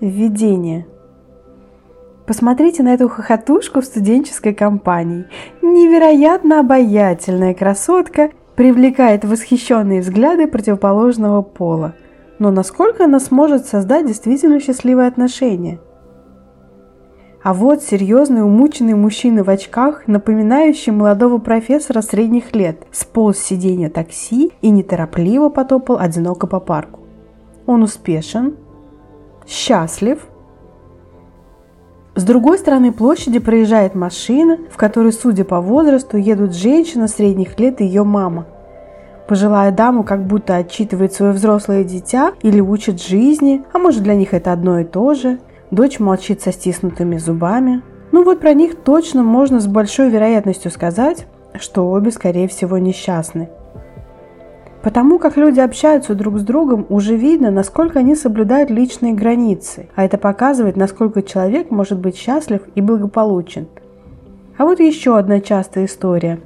Введение. Посмотрите на эту хохотушку в студенческой компании. Невероятно обаятельная красотка привлекает восхищенные взгляды противоположного пола. Но насколько она сможет создать действительно счастливые отношения? А вот серьезный умученный мужчина в очках, напоминающий молодого профессора средних лет, сполз с сиденья такси и неторопливо потопал одиноко по парку. Он успешен, счастлив – с другой стороны площади проезжает машина, в которой, судя по возрасту, едут женщина средних лет и ее мама. Пожилая дама как будто отчитывает свое взрослое дитя или учит жизни, а может для них это одно и то же. Дочь молчит со стиснутыми зубами. Ну вот про них точно можно с большой вероятностью сказать, что обе, скорее всего, несчастны. Потому как люди общаются друг с другом, уже видно, насколько они соблюдают личные границы, а это показывает, насколько человек может быть счастлив и благополучен. А вот еще одна частая история.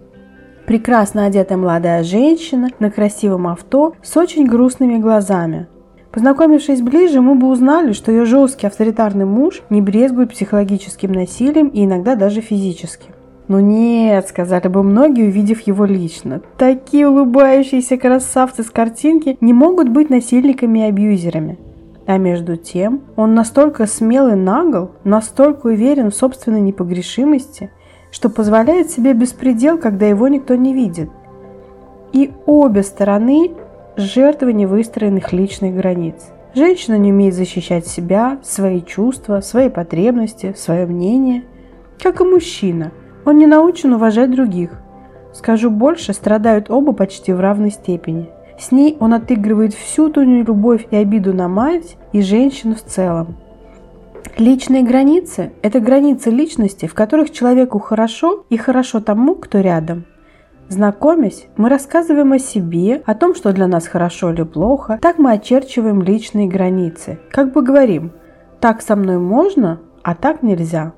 Прекрасно одетая молодая женщина на красивом авто с очень грустными глазами. Познакомившись ближе, мы бы узнали, что ее жесткий авторитарный муж не брезгует психологическим насилием и иногда даже физическим. «Ну нет», — сказали бы многие, увидев его лично. «Такие улыбающиеся красавцы с картинки не могут быть насильниками и абьюзерами». А между тем, он настолько смел и нагл, настолько уверен в собственной непогрешимости, что позволяет себе беспредел, когда его никто не видит. И обе стороны – жертвы невыстроенных личных границ. Женщина не умеет защищать себя, свои чувства, свои потребности, свое мнение, как и мужчина – он не научен уважать других. Скажу больше, страдают оба почти в равной степени. С ней он отыгрывает всю ту любовь и обиду на мать и женщину в целом. Личные границы – это границы личности, в которых человеку хорошо и хорошо тому, кто рядом. Знакомясь, мы рассказываем о себе, о том, что для нас хорошо или плохо, так мы очерчиваем личные границы. Как бы говорим, так со мной можно, а так нельзя.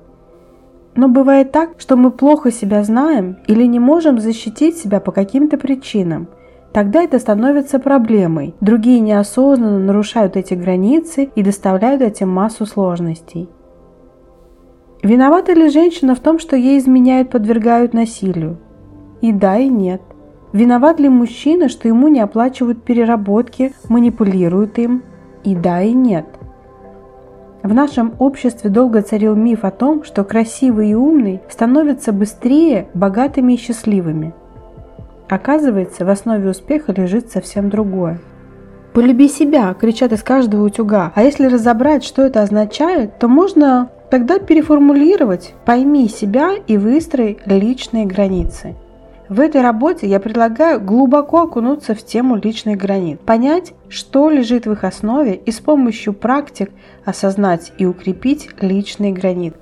Но бывает так, что мы плохо себя знаем или не можем защитить себя по каким-то причинам. Тогда это становится проблемой. Другие неосознанно нарушают эти границы и доставляют этим массу сложностей. Виновата ли женщина в том, что ей изменяют, подвергают насилию? И да, и нет. Виноват ли мужчина, что ему не оплачивают переработки, манипулируют им? И да, и нет. В нашем обществе долго царил миф о том, что красивый и умный становятся быстрее, богатыми и счастливыми. Оказывается, в основе успеха лежит совсем другое. «Полюби себя!» – кричат из каждого утюга. А если разобрать, что это означает, то можно тогда переформулировать «пойми себя и выстрой личные границы». В этой работе я предлагаю глубоко окунуться в тему личных границ, понять, что лежит в их основе и с помощью практик осознать и укрепить личные границы.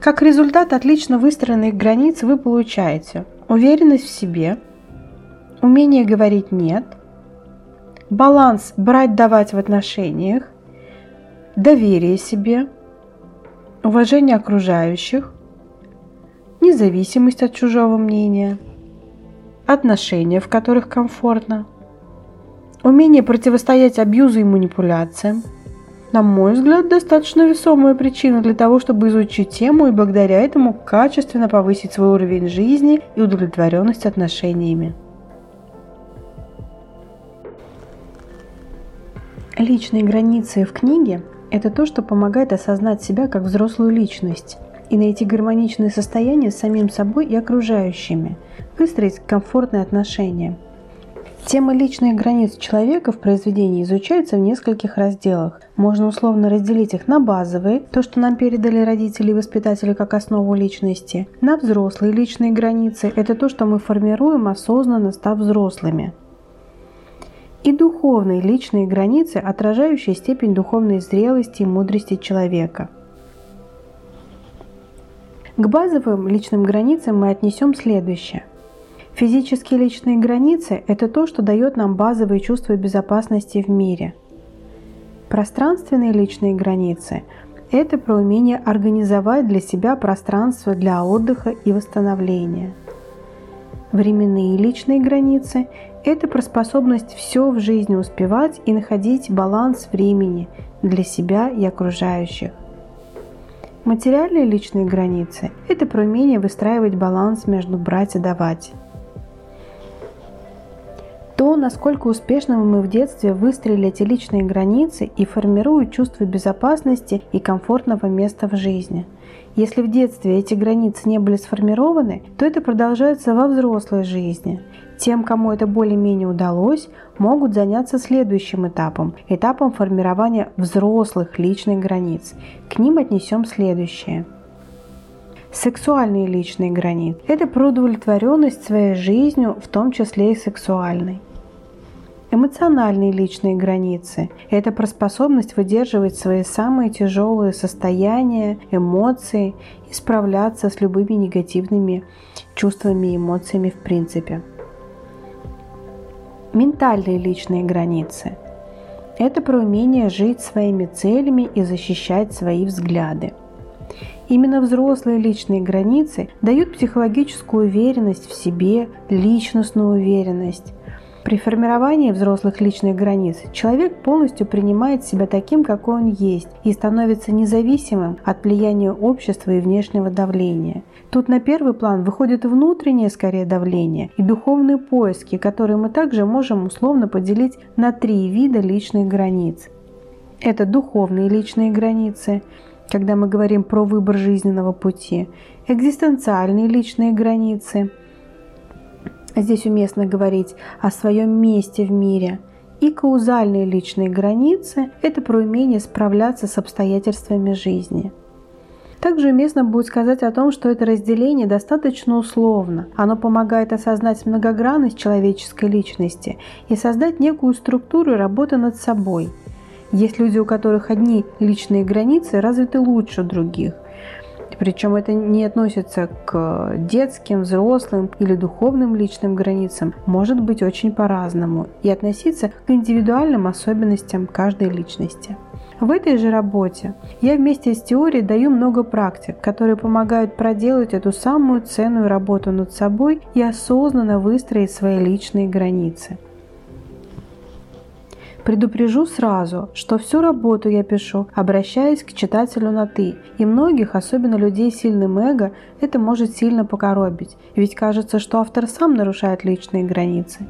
Как результат отлично выстроенных границ вы получаете. Уверенность в себе, умение говорить «нет», баланс брать-давать в отношениях, доверие себе, уважение окружающих, независимость от чужого мнения – отношения, в которых комфортно, умение противостоять абьюзу и манипуляциям. На мой взгляд, достаточно весомая причина для того, чтобы изучить тему и благодаря этому качественно повысить свой уровень жизни и удовлетворенность отношениями. Личные границы в книге – это то, что помогает осознать себя как взрослую личность и найти гармоничное состояние с самим собой и окружающими – выстроить комфортные отношения. Тема личных границ человека в произведении изучается в нескольких разделах. Можно условно разделить их на базовые, то, что нам передали родители и воспитатели как основу личности, на взрослые личные границы, это то, что мы формируем осознанно, став взрослыми, и духовные личные границы, отражающие степень духовной зрелости и мудрости человека. К базовым личным границам мы отнесем следующее. Физические личные границы – это то, что дает нам базовые чувства безопасности в мире. Пространственные личные границы – это про умение организовать для себя пространство для отдыха и восстановления. Временные личные границы Это про способность все в жизни успевать и находить баланс времени для себя и окружающих. Материальные личные границы – это про умение выстраивать баланс между брать и давать. То, насколько успешно мы в детстве выстроили эти личные границы и формируют чувство безопасности и комфортного места в жизни. Если в детстве эти границы не были сформированы, то это продолжается во взрослой жизни. Тем, кому это более-менее удалось, могут заняться следующим этапом – этапом формирования взрослых личных границ. К ним отнесем следующее. Сексуальные личные границы – это про удовлетворенность своей жизнью, в том числе и сексуальной. Эмоциональные личные границы – это про способность выдерживать свои самые тяжелые состояния, эмоции и справляться с любыми негативными чувствами и эмоциями в принципе. Ментальные личные границы – это про умение жить своими целями и защищать свои взгляды. Именно взрослые личные границы дают психологическую уверенность в себе, личностную уверенность, при формировании взрослых личных границ человек полностью принимает себя таким, какой он есть, и становится независимым от влияния общества и внешнего давления. Тут на первый план выходит внутреннее скорее давление и духовные поиски, которые мы также можем условно поделить на три вида личных границ. Это духовные личные границы, когда мы говорим про выбор жизненного пути, экзистенциальные личные границы – Здесь уместно говорить о своем месте в мире. И каузальные личные границы – это про умение справляться с обстоятельствами жизни. Также уместно будет сказать о том, что это разделение достаточно условно. Оно помогает осознать многогранность человеческой личности и создать некую структуру работы над собой. Есть люди, у которых одни личные границы развиты лучше других – причем это не относится к детским, взрослым или духовным личным границам. Может быть очень по-разному и относиться к индивидуальным особенностям каждой личности. В этой же работе я вместе с теорией даю много практик, которые помогают проделать эту самую ценную работу над собой и осознанно выстроить свои личные границы – Предупрежу сразу, что всю работу я пишу, обращаясь к читателю на «ты», и многих, особенно людей сильным эго, это может сильно покоробить, ведь кажется, что автор сам нарушает личные границы.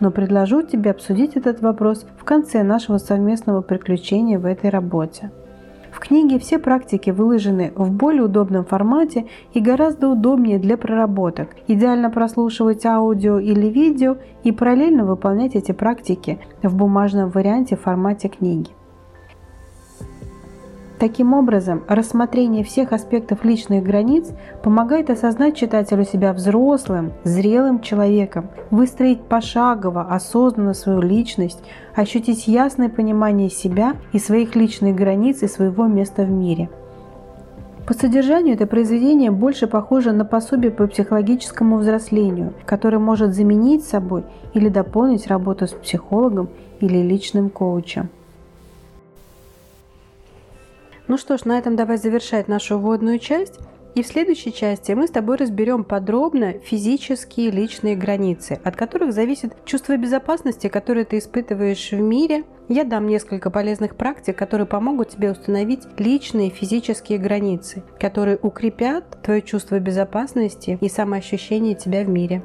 Но предложу тебе обсудить этот вопрос в конце нашего совместного приключения в этой работе. В книге все практики выложены в более удобном формате и гораздо удобнее для проработок. Идеально прослушивать аудио или видео и параллельно выполнять эти практики в бумажном варианте в формате книги. Таким образом, рассмотрение всех аспектов личных границ помогает осознать читателю себя взрослым, зрелым человеком, выстроить пошагово, осознанно свою личность, ощутить ясное понимание себя и своих личных границ и своего места в мире. По содержанию это произведение больше похоже на пособие по психологическому взрослению, которое может заменить собой или дополнить работу с психологом или личным коучем. Ну что ж, на этом давай завершать нашу вводную часть. И в следующей части мы с тобой разберем подробно физические личные границы, от которых зависит чувство безопасности, которое ты испытываешь в мире. Я дам несколько полезных практик, которые помогут тебе установить личные физические границы, которые укрепят твое чувство безопасности и самоощущение тебя в мире.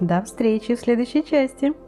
До встречи в следующей части!